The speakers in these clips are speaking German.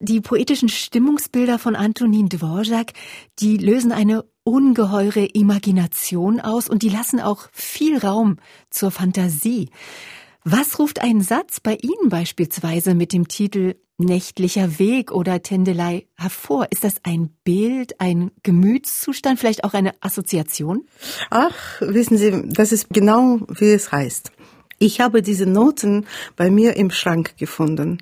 Die poetischen Stimmungsbilder von Antonin Dvorak, die lösen eine ungeheure Imagination aus und die lassen auch viel Raum zur Fantasie. Was ruft ein Satz bei Ihnen beispielsweise mit dem Titel Nächtlicher Weg oder Tendelei hervor? Ist das ein Bild, ein Gemütszustand, vielleicht auch eine Assoziation? Ach, wissen Sie, das ist genau, wie es heißt. Ich habe diese Noten bei mir im Schrank gefunden.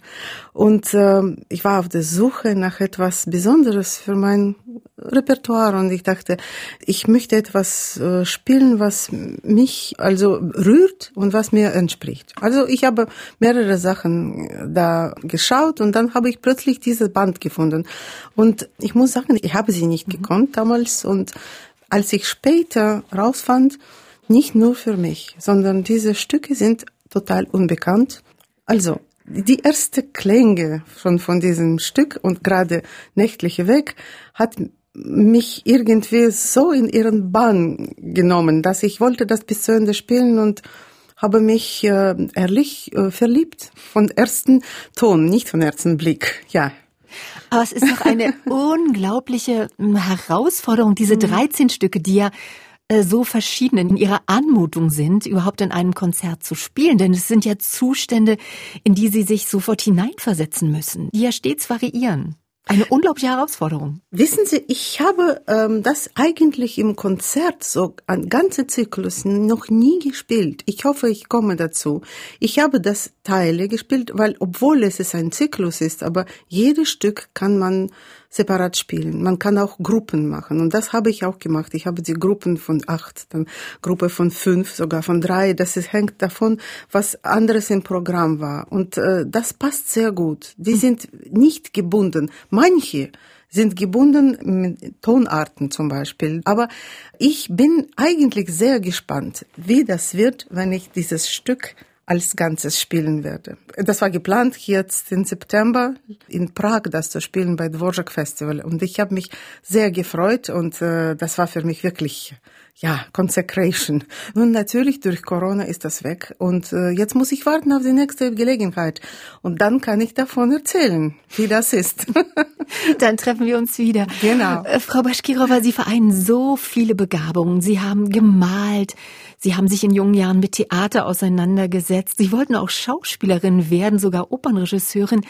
Und äh, ich war auf der Suche nach etwas Besonderes für mein Repertoire und ich dachte, ich möchte etwas äh, spielen, was mich also rührt und was mir entspricht. Also ich habe mehrere Sachen da geschaut und dann habe ich plötzlich diese Band gefunden. Und ich muss sagen, ich habe sie nicht gekonnt damals und als ich später rausfand, nicht nur für mich, sondern diese Stücke sind total unbekannt. Also, die erste Klänge schon von diesem Stück und gerade Nächtliche Weg hat mich irgendwie so in ihren Bann genommen, dass ich wollte das bis zu Ende spielen und habe mich äh, ehrlich äh, verliebt von ersten Ton, nicht von ersten Blick. Ja. Aber es ist doch eine unglaubliche hm, Herausforderung, diese 13 mhm. Stücke, die ja so verschieden in ihrer Anmutung sind, überhaupt in einem Konzert zu spielen. Denn es sind ja Zustände, in die sie sich sofort hineinversetzen müssen, die ja stets variieren. Eine unglaubliche Herausforderung. Wissen Sie, ich habe ähm, das eigentlich im Konzert so ein ganzer Zyklus noch nie gespielt. Ich hoffe, ich komme dazu. Ich habe das Teile gespielt, weil obwohl es ein Zyklus ist, aber jedes Stück kann man separat spielen. Man kann auch Gruppen machen und das habe ich auch gemacht. Ich habe die Gruppen von acht, dann Gruppe von fünf, sogar von drei. Das ist, hängt davon, was anderes im Programm war und äh, das passt sehr gut. Die hm. sind nicht gebunden. Manche sind gebunden mit Tonarten zum Beispiel. Aber ich bin eigentlich sehr gespannt, wie das wird, wenn ich dieses Stück als Ganzes spielen werde. Das war geplant, jetzt im September in Prag das zu spielen bei Dvorak Festival. Und ich habe mich sehr gefreut und äh, das war für mich wirklich ja, Consecration. Nun natürlich durch Corona ist das weg und äh, jetzt muss ich warten auf die nächste Gelegenheit und dann kann ich davon erzählen, wie das ist. dann treffen wir uns wieder. Genau. Äh, Frau Baschkirova, Sie vereinen so viele Begabungen. Sie haben gemalt, Sie haben sich in jungen Jahren mit Theater auseinandergesetzt. Sie wollten auch Schauspielerin werden, sogar Opernregisseurin.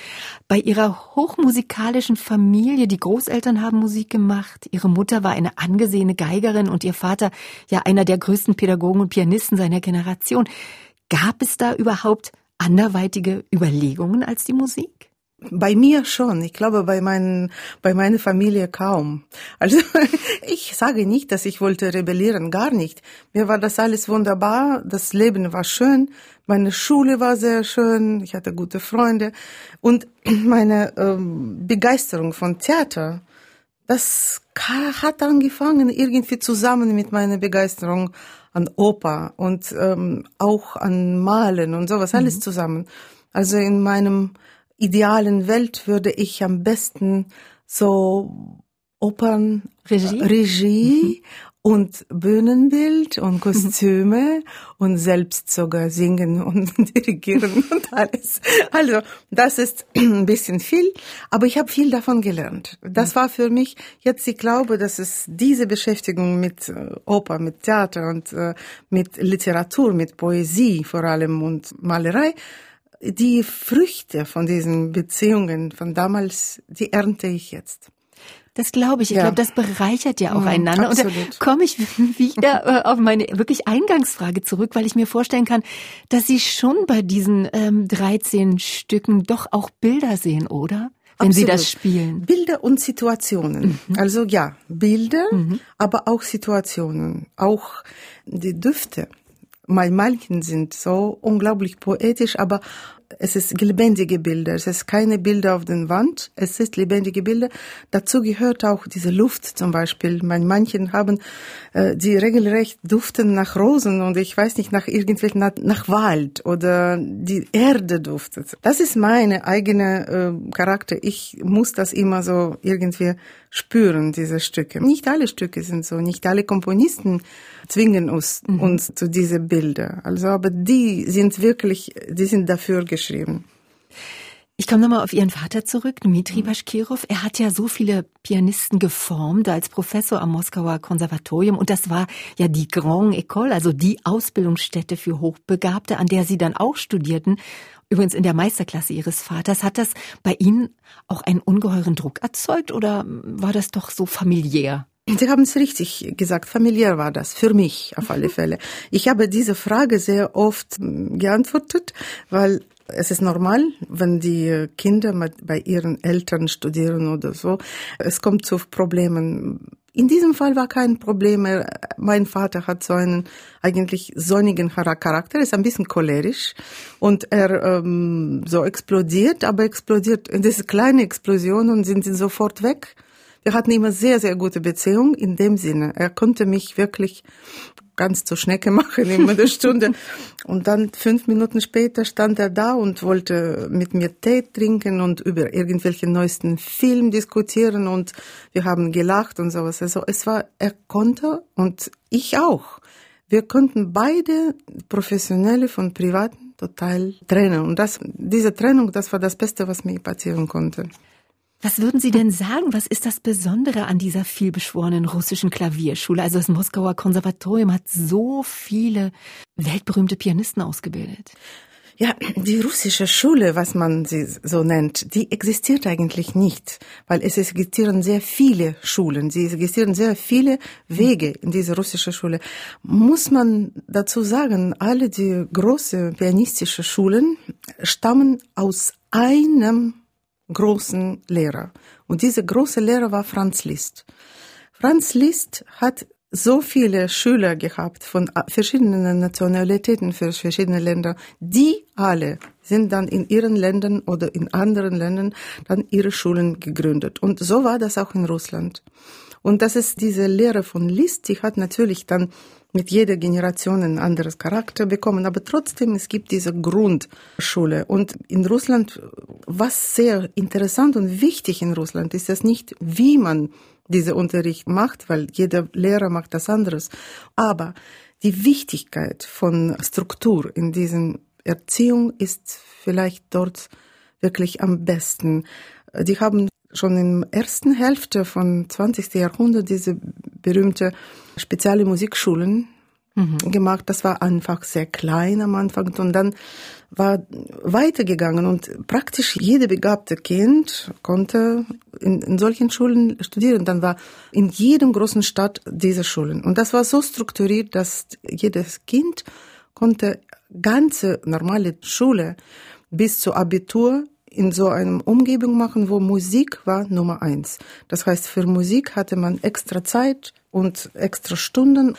Bei Ihrer hochmusikalischen Familie, die Großeltern haben Musik gemacht. Ihre Mutter war eine angesehene Geigerin und Ihr Vater ja einer der größten Pädagogen und Pianisten seiner Generation. Gab es da überhaupt anderweitige Überlegungen als die Musik? Bei mir schon. Ich glaube, bei meinen, bei meiner Familie kaum. Also, ich sage nicht, dass ich wollte rebellieren, gar nicht. Mir war das alles wunderbar. Das Leben war schön. Meine Schule war sehr schön. Ich hatte gute Freunde. Und meine ähm, Begeisterung von Theater, das hat angefangen irgendwie zusammen mit meiner Begeisterung an Oper und ähm, auch an Malen und sowas, alles mhm. zusammen. Also in meinem idealen Welt würde ich am besten so Opern, Regie, Regie und Bühnenbild und Kostüme und selbst sogar singen und dirigieren und alles. Also das ist ein bisschen viel, aber ich habe viel davon gelernt. Das war für mich jetzt, ich glaube, dass es diese Beschäftigung mit äh, Oper, mit Theater und äh, mit Literatur, mit Poesie vor allem und Malerei, die Früchte von diesen Beziehungen von damals, die ernte ich jetzt. Das glaube ich. Ich ja. glaube, das bereichert ja auch mhm, einander. Absolut. Und da komme ich wieder äh, auf meine wirklich Eingangsfrage zurück, weil ich mir vorstellen kann, dass Sie schon bei diesen ähm, 13 Stücken doch auch Bilder sehen, oder? Wenn Absolut. Sie das spielen. Bilder und Situationen. Mhm. Also ja, Bilder, mhm. aber auch Situationen. Auch die Düfte. Mal manchen sind so unglaublich poetisch, aber es ist lebendige Bilder. Es ist keine Bilder auf den Wand. Es ist lebendige Bilder. Dazu gehört auch diese Luft zum Beispiel. Manchen haben, äh, die regelrecht duften nach Rosen und ich weiß nicht, nach irgendwelchen, nach, nach Wald oder die Erde duftet. Das ist meine eigene äh, Charakter. Ich muss das immer so irgendwie spüren, diese Stücke. Nicht alle Stücke sind so. Nicht alle Komponisten zwingen uns, mhm. uns zu diese Bilder. Also, aber die sind wirklich, die sind dafür geschrieben. Ich komme nochmal auf Ihren Vater zurück, Dmitri mhm. Baschkirov. Er hat ja so viele Pianisten geformt als Professor am Moskauer Konservatorium und das war ja die Grande École, also die Ausbildungsstätte für Hochbegabte, an der Sie dann auch studierten. Übrigens in der Meisterklasse Ihres Vaters. Hat das bei Ihnen auch einen ungeheuren Druck erzeugt oder war das doch so familiär? Sie haben es richtig gesagt, familiär war das, für mich auf alle Fälle. Ich habe diese Frage sehr oft hm, geantwortet, weil es ist normal, wenn die Kinder bei ihren Eltern studieren oder so. Es kommt zu Problemen. In diesem Fall war kein Problem. Mein Vater hat so einen eigentlich sonnigen Charakter, ist ein bisschen cholerisch und er ähm, so explodiert, aber explodiert. Diese kleine Explosionen sind sofort weg. Wir hatten immer sehr, sehr gute Beziehung in dem Sinne. Er konnte mich wirklich ganz zur Schnecke machen in einer Stunde. Und dann fünf Minuten später stand er da und wollte mit mir Tee trinken und über irgendwelche neuesten Film diskutieren und wir haben gelacht und sowas. Also es war, er konnte und ich auch. Wir konnten beide Professionelle von Privaten total trennen. Und das, diese Trennung, das war das Beste, was mir passieren konnte. Was würden Sie denn sagen? Was ist das Besondere an dieser vielbeschworenen russischen Klavierschule? Also das Moskauer Konservatorium hat so viele weltberühmte Pianisten ausgebildet. Ja, die russische Schule, was man sie so nennt, die existiert eigentlich nicht, weil es existieren sehr viele Schulen, sie existieren sehr viele Wege in diese russische Schule. Muss man dazu sagen, alle die große pianistische Schulen stammen aus einem großen Lehrer. Und dieser große Lehrer war Franz Liszt. Franz Liszt hat so viele Schüler gehabt von verschiedenen Nationalitäten für verschiedene Länder, die alle sind dann in ihren Ländern oder in anderen Ländern dann ihre Schulen gegründet. Und so war das auch in Russland. Und das ist diese Lehre von Liszt, die hat natürlich dann mit jeder Generation ein anderes Charakter bekommen, aber trotzdem, es gibt diese Grundschule. Und in Russland, was sehr interessant und wichtig in Russland ist, ist nicht, wie man diese Unterricht macht, weil jeder Lehrer macht das anderes, aber die Wichtigkeit von Struktur in diesen Erziehung ist vielleicht dort wirklich am besten. Die haben schon in der ersten Hälfte von 20. Jahrhundert diese berühmte spezielle Musikschulen mhm. gemacht. Das war einfach sehr klein am Anfang und dann war weitergegangen und praktisch jede begabte Kind konnte in, in solchen Schulen studieren. Dann war in jedem großen Stadt diese Schulen und das war so strukturiert, dass jedes Kind konnte ganze normale Schule bis zu Abitur in so einem Umgebung machen, wo Musik war Nummer eins. Das heißt, für Musik hatte man extra Zeit und extra Stunden.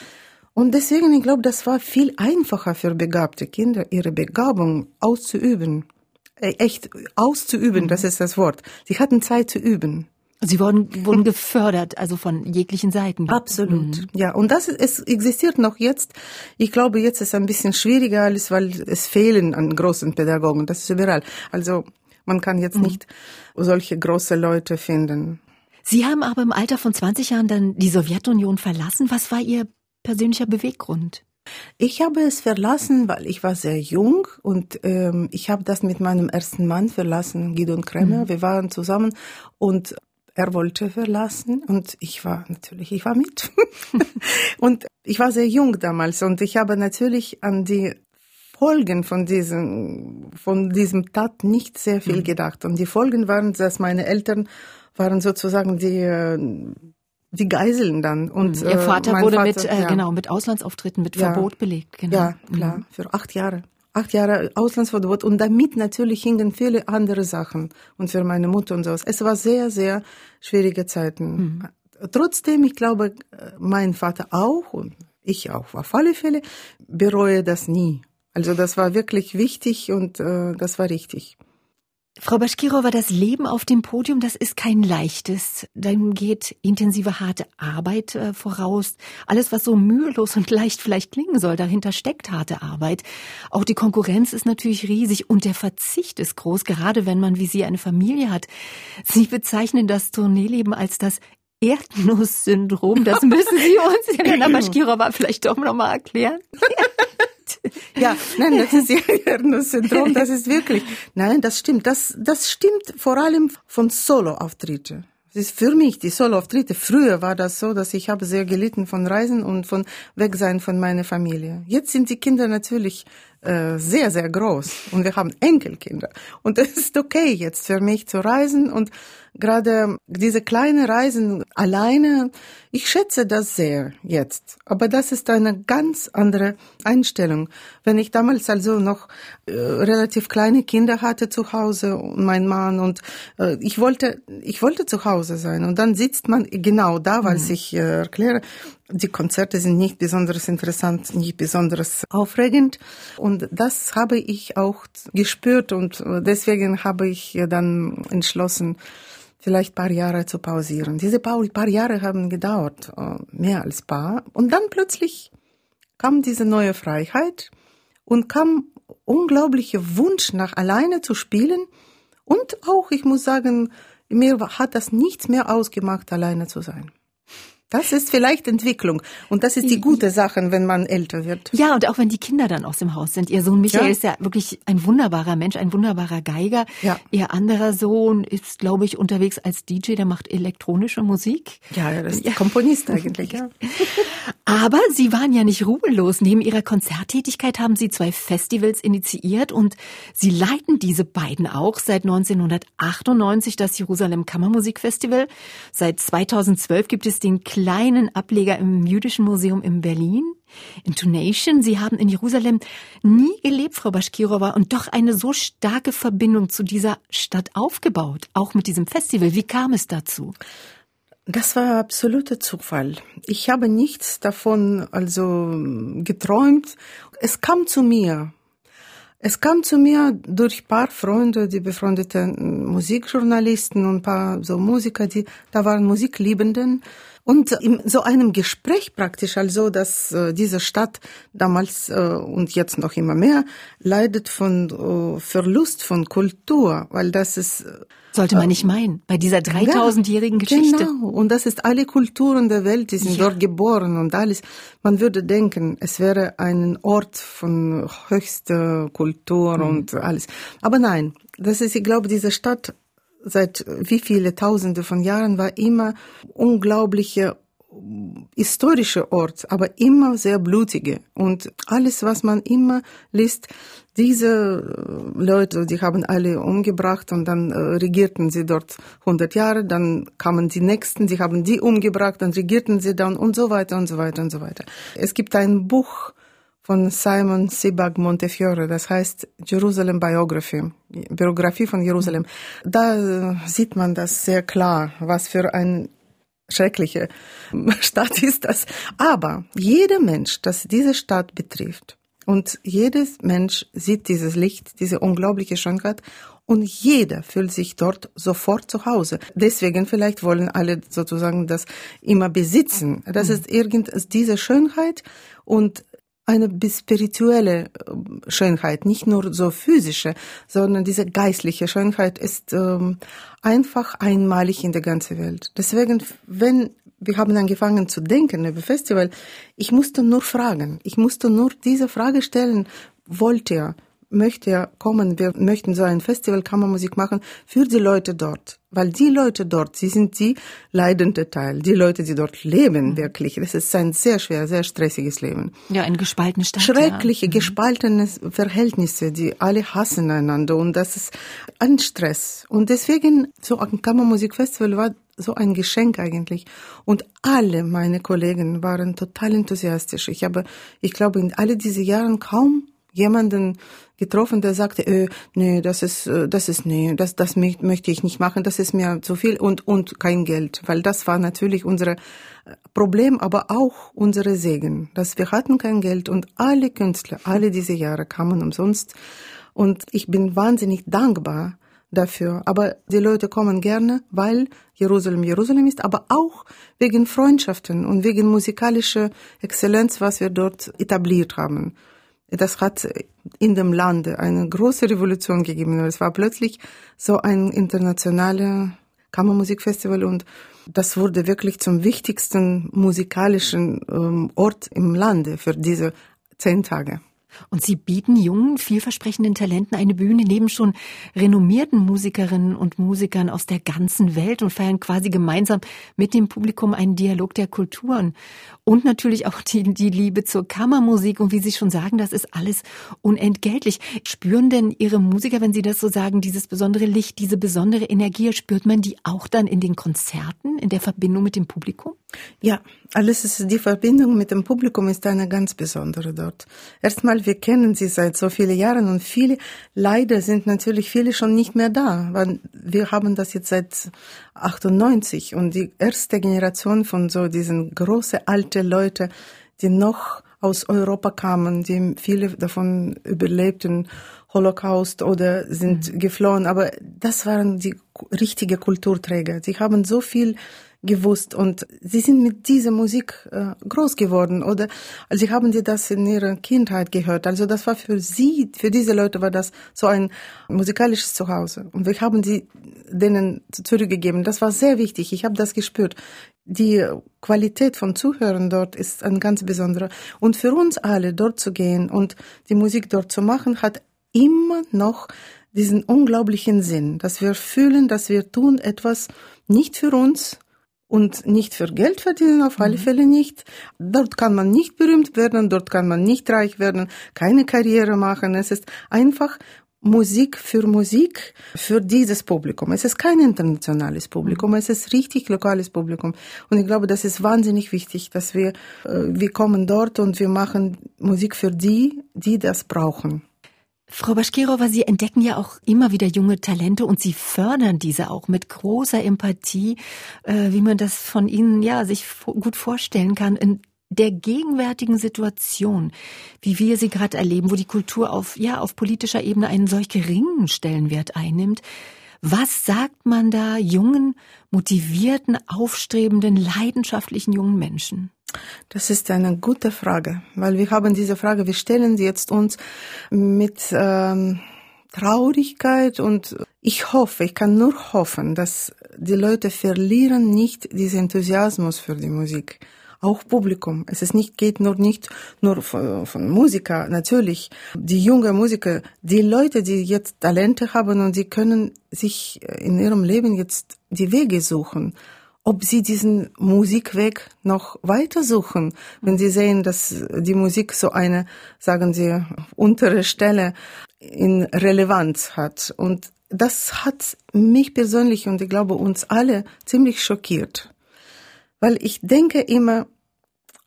Und deswegen, ich glaube, das war viel einfacher für begabte Kinder, ihre Begabung auszuüben. Äh, echt auszuüben, das ist das Wort. Sie hatten Zeit zu üben. Sie wurden, wurden gefördert, also von jeglichen Seiten. Absolut, mhm. ja. Und das es existiert noch jetzt. Ich glaube, jetzt ist es ein bisschen schwieriger, alles, weil es fehlen an großen Pädagogen. Das ist überall. Also man kann jetzt mhm. nicht solche große Leute finden. Sie haben aber im Alter von 20 Jahren dann die Sowjetunion verlassen. Was war Ihr persönlicher Beweggrund? Ich habe es verlassen, weil ich war sehr jung und ähm, ich habe das mit meinem ersten Mann verlassen, Guido Kremer. Mhm. Wir waren zusammen und er wollte verlassen und ich war natürlich, ich war mit. und ich war sehr jung damals und ich habe natürlich an die Folgen von diesem, von diesem Tat nicht sehr viel mhm. gedacht. Und die Folgen waren, dass meine Eltern waren sozusagen die, äh, die Geiseln dann. Und Ihr Vater äh, wurde Vater, mit, äh, ja. genau, mit Auslandsauftritten, mit ja. Verbot belegt. Genau. Ja, klar, mhm. für acht Jahre. Acht Jahre Auslandsverbot und damit natürlich hingen viele andere Sachen und für meine Mutter und sowas. Es war sehr, sehr schwierige Zeiten. Mhm. Trotzdem, ich glaube, mein Vater auch und ich auch auf alle Fälle bereue das nie. Also das war wirklich wichtig und äh, das war richtig. Frau Baschkirova, das Leben auf dem Podium, das ist kein leichtes. Dann geht intensive, harte Arbeit äh, voraus. Alles, was so mühelos und leicht vielleicht klingen soll, dahinter steckt harte Arbeit. Auch die Konkurrenz ist natürlich riesig und der Verzicht ist groß, gerade wenn man wie Sie eine Familie hat. Sie bezeichnen das Tourneeleben als das Erdnuss-Syndrom. Das müssen Sie uns, Helena Baschkirova, vielleicht doch nochmal erklären. Ja, nein, das ist ja nur Syndrom, das ist wirklich. Nein, das stimmt. Das, das stimmt vor allem von Solo-Auftritte. Das ist für mich die Solo-Auftritte. Früher war das so, dass ich habe sehr gelitten von Reisen und von Wegsein von meiner Familie. Jetzt sind die Kinder natürlich äh, sehr, sehr groß und wir haben Enkelkinder. Und es ist okay jetzt für mich zu reisen und gerade diese kleinen Reisen alleine, ich schätze das sehr jetzt. Aber das ist eine ganz andere Einstellung. Wenn ich damals also noch äh, relativ kleine Kinder hatte zu Hause und mein Mann und äh, ich wollte, ich wollte zu Hause sein und dann sitzt man genau da, weil mhm. ich äh, erkläre, die Konzerte sind nicht besonders interessant, nicht besonders aufregend. Und das habe ich auch gespürt und deswegen habe ich dann entschlossen, vielleicht paar Jahre zu pausieren. Diese paar Jahre haben gedauert, äh, mehr als paar. Und dann plötzlich kam diese neue Freiheit und kam unglaublicher Wunsch nach alleine zu spielen. Und auch, ich muss sagen, mir hat das nichts mehr ausgemacht, alleine zu sein. Das ist vielleicht Entwicklung. Und das ist die gute Sache, wenn man älter wird. Ja, und auch wenn die Kinder dann aus dem Haus sind. Ihr Sohn Michael ja. ist ja wirklich ein wunderbarer Mensch, ein wunderbarer Geiger. Ja. Ihr anderer Sohn ist, glaube ich, unterwegs als DJ, der macht elektronische Musik. Ja, er ist ja. Komponist eigentlich, ja. Aber Sie waren ja nicht ruhelos. Neben Ihrer Konzerttätigkeit haben Sie zwei Festivals initiiert und Sie leiten diese beiden auch seit 1998 das Jerusalem Kammermusikfestival. Seit 2012 gibt es den kleinen Ableger im Jüdischen Museum in Berlin. Intonation, Sie haben in Jerusalem nie gelebt, Frau Baschkirova, und doch eine so starke Verbindung zu dieser Stadt aufgebaut, auch mit diesem Festival. Wie kam es dazu? Das war absoluter Zufall. Ich habe nichts davon also geträumt. Es kam zu mir. Es kam zu mir durch paar Freunde, die befreundeten Musikjournalisten und ein paar so Musiker, die da waren Musikliebenden. Und in so einem Gespräch praktisch, also dass äh, diese Stadt damals äh, und jetzt noch immer mehr leidet von äh, Verlust von Kultur, weil das ist äh, sollte man nicht meinen bei dieser 3000-jährigen Geschichte. Genau, und das ist alle Kulturen der Welt, die sind ja. dort geboren und alles. Man würde denken, es wäre ein Ort von höchster Kultur mhm. und alles. Aber nein, das ist, ich glaube, diese Stadt seit wie viele Tausende von Jahren war immer unglaubliche historische Ort, aber immer sehr blutige. Und alles, was man immer liest, diese Leute, die haben alle umgebracht und dann äh, regierten sie dort 100 Jahre, dann kamen die Nächsten, die haben die umgebracht, dann regierten sie dann und so weiter und so weiter und so weiter. Es gibt ein Buch, von Simon Sebag Montefiore, das heißt Jerusalem Biography, Biografie von Jerusalem. Da äh, sieht man das sehr klar, was für ein schreckliche Stadt ist das. Aber jeder Mensch, das diese Stadt betrifft, und jedes Mensch sieht dieses Licht, diese unglaubliche Schönheit und jeder fühlt sich dort sofort zu Hause. Deswegen vielleicht wollen alle sozusagen das immer besitzen. Das mhm. ist irgend diese Schönheit und eine spirituelle ähm, Schönheit, nicht nur so physische, sondern diese geistliche Schönheit ist ähm, einfach einmalig in der ganzen Welt. Deswegen, wenn wir haben angefangen zu denken über Festival, ich musste nur fragen, ich musste nur diese Frage stellen, wollt ihr möchte ja kommen, wir möchten so ein Festival Kammermusik machen für die Leute dort. Weil die Leute dort, sie sind die leidende Teil, die Leute, die dort leben, mhm. wirklich. Das ist ein sehr schwer, sehr stressiges Leben. Ja, ein gespaltenes Stadt. Schreckliche, ja. Mhm. gespaltene Verhältnisse, die alle hassen einander und das ist ein Stress. Und deswegen, so ein Kammermusikfestival war so ein Geschenk eigentlich. Und alle meine Kollegen waren total enthusiastisch. Ich habe, ich glaube, in alle diese Jahren kaum jemanden getroffen, der sagte, äh, nee, das ist, äh, das ist, nee, das, das möchte ich nicht machen, das ist mir zu viel und, und kein Geld, weil das war natürlich unser äh, Problem, aber auch unsere Segen, dass wir hatten kein Geld und alle Künstler, alle diese Jahre kamen umsonst und ich bin wahnsinnig dankbar dafür. Aber die Leute kommen gerne, weil Jerusalem Jerusalem ist, aber auch wegen Freundschaften und wegen musikalischer Exzellenz, was wir dort etabliert haben. Das hat in dem Lande eine große Revolution gegeben. Es war plötzlich so ein internationales Kammermusikfestival und das wurde wirklich zum wichtigsten musikalischen ähm, Ort im Lande für diese zehn Tage. Und Sie bieten jungen, vielversprechenden Talenten eine Bühne neben schon renommierten Musikerinnen und Musikern aus der ganzen Welt und feiern quasi gemeinsam mit dem Publikum einen Dialog der Kulturen. Und natürlich auch die, die Liebe zur Kammermusik. Und wie Sie schon sagen, das ist alles unentgeltlich. Spüren denn Ihre Musiker, wenn Sie das so sagen, dieses besondere Licht, diese besondere Energie, spürt man die auch dann in den Konzerten, in der Verbindung mit dem Publikum? Ja, alles ist, die Verbindung mit dem Publikum ist eine ganz besondere dort. Erstmal, wir kennen sie seit so vielen Jahren und viele, leider sind natürlich viele schon nicht mehr da, weil wir haben das jetzt seit 98 und die erste Generation von so diesen große alte Leute, die noch aus Europa kamen, die viele davon überlebten Holocaust oder sind mhm. geflohen, aber das waren die richtige Kulturträger. Sie haben so viel gewusst und sie sind mit dieser Musik äh, groß geworden oder also sie haben die das in ihrer Kindheit gehört. Also das war für sie, für diese Leute war das so ein musikalisches Zuhause und wir haben sie denen zurückgegeben. Das war sehr wichtig. Ich habe das gespürt. Die Qualität von Zuhören dort ist ein ganz besonderer. Und für uns alle dort zu gehen und die Musik dort zu machen, hat immer noch diesen unglaublichen Sinn, dass wir fühlen, dass wir tun etwas nicht für uns, und nicht für Geld verdienen, auf alle mhm. Fälle nicht. Dort kann man nicht berühmt werden, dort kann man nicht reich werden, keine Karriere machen. Es ist einfach Musik für Musik für dieses Publikum. Es ist kein internationales Publikum, es ist richtig lokales Publikum. Und ich glaube, das ist wahnsinnig wichtig, dass wir, äh, wir kommen dort und wir machen Musik für die, die das brauchen. Frau Baschkirova, Sie entdecken ja auch immer wieder junge Talente und Sie fördern diese auch mit großer Empathie, äh, wie man das von Ihnen ja sich gut vorstellen kann. In der gegenwärtigen Situation, wie wir sie gerade erleben, wo die Kultur auf ja auf politischer Ebene einen solch geringen Stellenwert einnimmt, was sagt man da jungen, motivierten, aufstrebenden, leidenschaftlichen jungen Menschen? Das ist eine gute Frage, weil wir haben diese Frage, wir stellen sie jetzt uns mit ähm, Traurigkeit und ich hoffe, ich kann nur hoffen, dass die Leute verlieren nicht diesen Enthusiasmus für die Musik. Auch Publikum. Es ist nicht, geht nur nicht nur von, von Musiker, natürlich. Die jungen Musiker, die Leute, die jetzt Talente haben und sie können sich in ihrem Leben jetzt die Wege suchen ob sie diesen Musikweg noch weiter suchen, wenn sie sehen, dass die Musik so eine, sagen sie, untere Stelle in Relevanz hat. Und das hat mich persönlich und ich glaube uns alle ziemlich schockiert. Weil ich denke immer,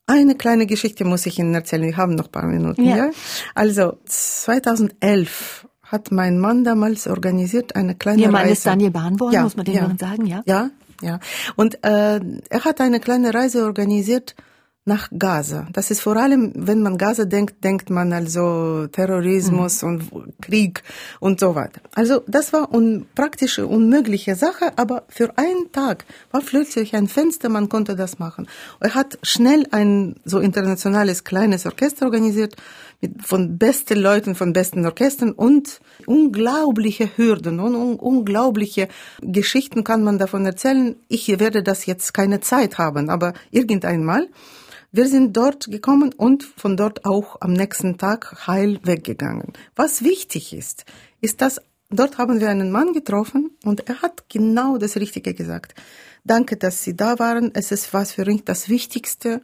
eine kleine Geschichte muss ich Ihnen erzählen. Wir haben noch ein paar Minuten. Ja. ja? Also 2011 hat mein Mann damals organisiert eine kleine Ihr Mann Reise. ist Daniel Bahnborn, ja, muss man den ja. sagen, ja? Ja, ja. Und äh, er hat eine kleine Reise organisiert nach Gaza. Das ist vor allem, wenn man Gaza denkt, denkt man also Terrorismus mhm. und Krieg und so weiter. Also das war eine praktische, unmögliche Sache, aber für einen Tag war plötzlich ein Fenster, man konnte das machen. Er hat schnell ein so internationales kleines Orchester organisiert mit, von besten Leuten, von besten Orchestern und unglaubliche Hürden und un unglaubliche Geschichten kann man davon erzählen. Ich werde das jetzt keine Zeit haben, aber irgendeinmal. Wir sind dort gekommen und von dort auch am nächsten Tag heil weggegangen. Was wichtig ist, ist, dass dort haben wir einen Mann getroffen und er hat genau das Richtige gesagt. Danke, dass Sie da waren. Es ist was für mich das Wichtigste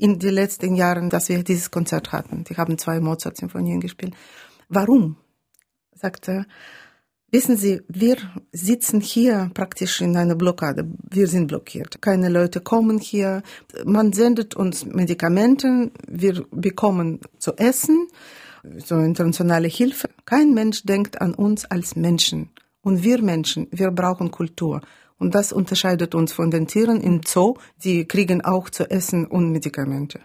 in den letzten Jahren, dass wir dieses Konzert hatten. Die haben zwei Mozart-Symphonien gespielt. Warum? sagt er. Wissen Sie, wir sitzen hier praktisch in einer Blockade. Wir sind blockiert. Keine Leute kommen hier. Man sendet uns Medikamente. Wir bekommen zu essen, so internationale Hilfe. Kein Mensch denkt an uns als Menschen. Und wir Menschen, wir brauchen Kultur. Und das unterscheidet uns von den Tieren im Zoo. Die kriegen auch zu essen und Medikamente.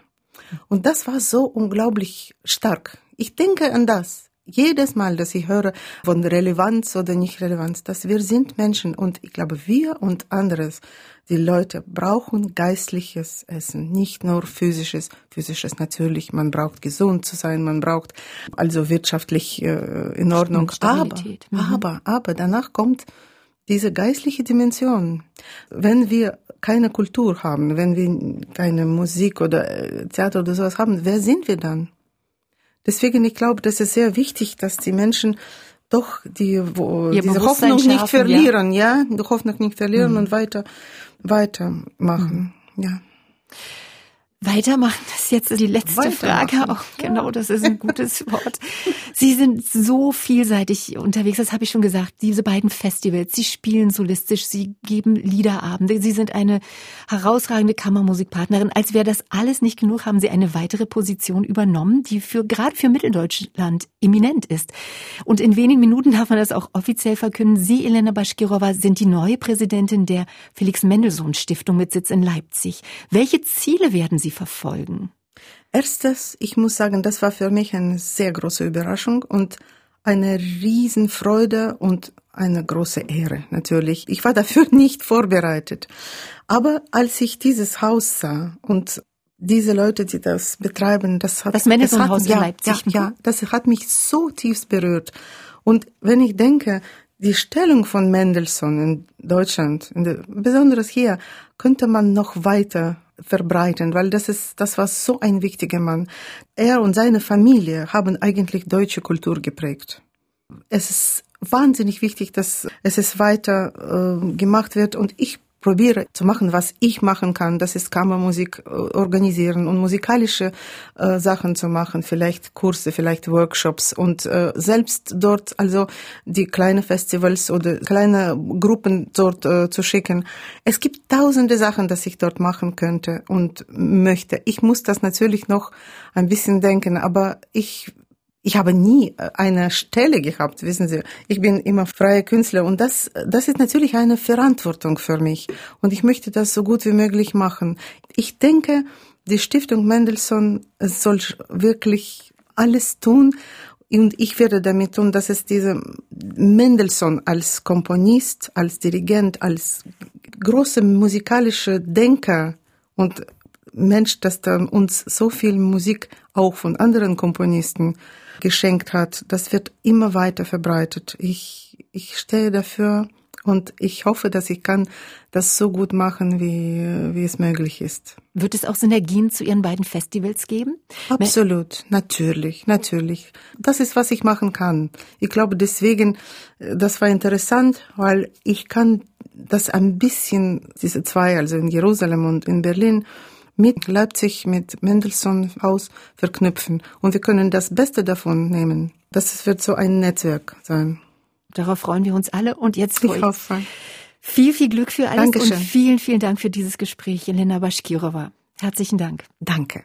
Und das war so unglaublich stark. Ich denke an das jedes Mal, dass ich höre von Relevanz oder nicht Relevanz, dass wir sind Menschen und ich glaube, wir und anderes, die Leute brauchen geistliches Essen, nicht nur physisches. Physisches natürlich, man braucht gesund zu sein, man braucht also wirtschaftlich äh, in Ordnung. Aber, mhm. aber, aber danach kommt diese geistliche Dimension. Wenn wir keine Kultur haben, wenn wir keine Musik oder äh, Theater oder sowas haben, wer sind wir dann? Deswegen, ich glaube, das ist sehr wichtig, dass die Menschen doch die, wo, diese Hoffnung schärfen, nicht verlieren, ja, ja? die Hoffnung nicht verlieren mhm. und weiter, weitermachen, mhm. ja. Weitermachen, das ist jetzt die letzte Frage. Auch genau, das ist ein gutes Wort. Sie sind so vielseitig unterwegs, das habe ich schon gesagt. Diese beiden Festivals, Sie spielen solistisch, Sie geben Liederabende, Sie sind eine herausragende Kammermusikpartnerin. Als wäre das alles nicht genug, haben Sie eine weitere Position übernommen, die für gerade für Mitteldeutschland eminent ist. Und in wenigen Minuten darf man das auch offiziell verkünden. Sie, Elena Baschkirova, sind die neue Präsidentin der Felix Mendelssohn Stiftung mit Sitz in Leipzig. Welche Ziele werden Sie verfolgen? Erstes, ich muss sagen, das war für mich eine sehr große Überraschung und eine Riesenfreude und eine große Ehre natürlich. Ich war dafür nicht vorbereitet. Aber als ich dieses Haus sah und diese Leute, die das betreiben, das hat, das Mendelssohn-Haus in Leipzig. Ja, ja, das hat mich so tief berührt. Und wenn ich denke, die Stellung von Mendelssohn in Deutschland, in der, besonders hier, könnte man noch weiter verbreiten, weil das ist, das war so ein wichtiger Mann. Er und seine Familie haben eigentlich deutsche Kultur geprägt. Es ist wahnsinnig wichtig, dass es weiter äh, gemacht wird und ich probiere zu machen, was ich machen kann. Das ist Kammermusik äh, organisieren und musikalische äh, Sachen zu machen, vielleicht Kurse, vielleicht Workshops und äh, selbst dort also die kleine Festivals oder kleine Gruppen dort äh, zu schicken. Es gibt tausende Sachen, dass ich dort machen könnte und möchte. Ich muss das natürlich noch ein bisschen denken, aber ich ich habe nie äh, eine Stelle gehabt, wissen Sie. Ich bin immer freie Künstler und das, das ist natürlich eine Verantwortung für mich. Und ich möchte das so gut wie möglich machen. Ich denke, die Stiftung Mendelssohn soll wirklich alles tun, und ich werde damit tun, dass es diese Mendelssohn als Komponist, als Dirigent, als große musikalische Denker und Mensch, dass da uns so viel Musik auch von anderen Komponisten geschenkt hat, das wird immer weiter verbreitet. Ich, ich stehe dafür und ich hoffe, dass ich kann das so gut machen, wie, wie es möglich ist. Wird es auch Synergien zu Ihren beiden Festivals geben? Absolut, natürlich, natürlich. Das ist, was ich machen kann. Ich glaube deswegen, das war interessant, weil ich kann das ein bisschen, diese zwei, also in Jerusalem und in Berlin, mit Leipzig, mit Mendelssohn Haus verknüpfen. Und wir können das Beste davon nehmen. Das wird so ein Netzwerk sein. Darauf freuen wir uns alle. Und jetzt ich hoffe. Viel, viel Glück für alles Dankeschön. und vielen, vielen Dank für dieses Gespräch, Elena Baschkirova. Herzlichen Dank. Danke.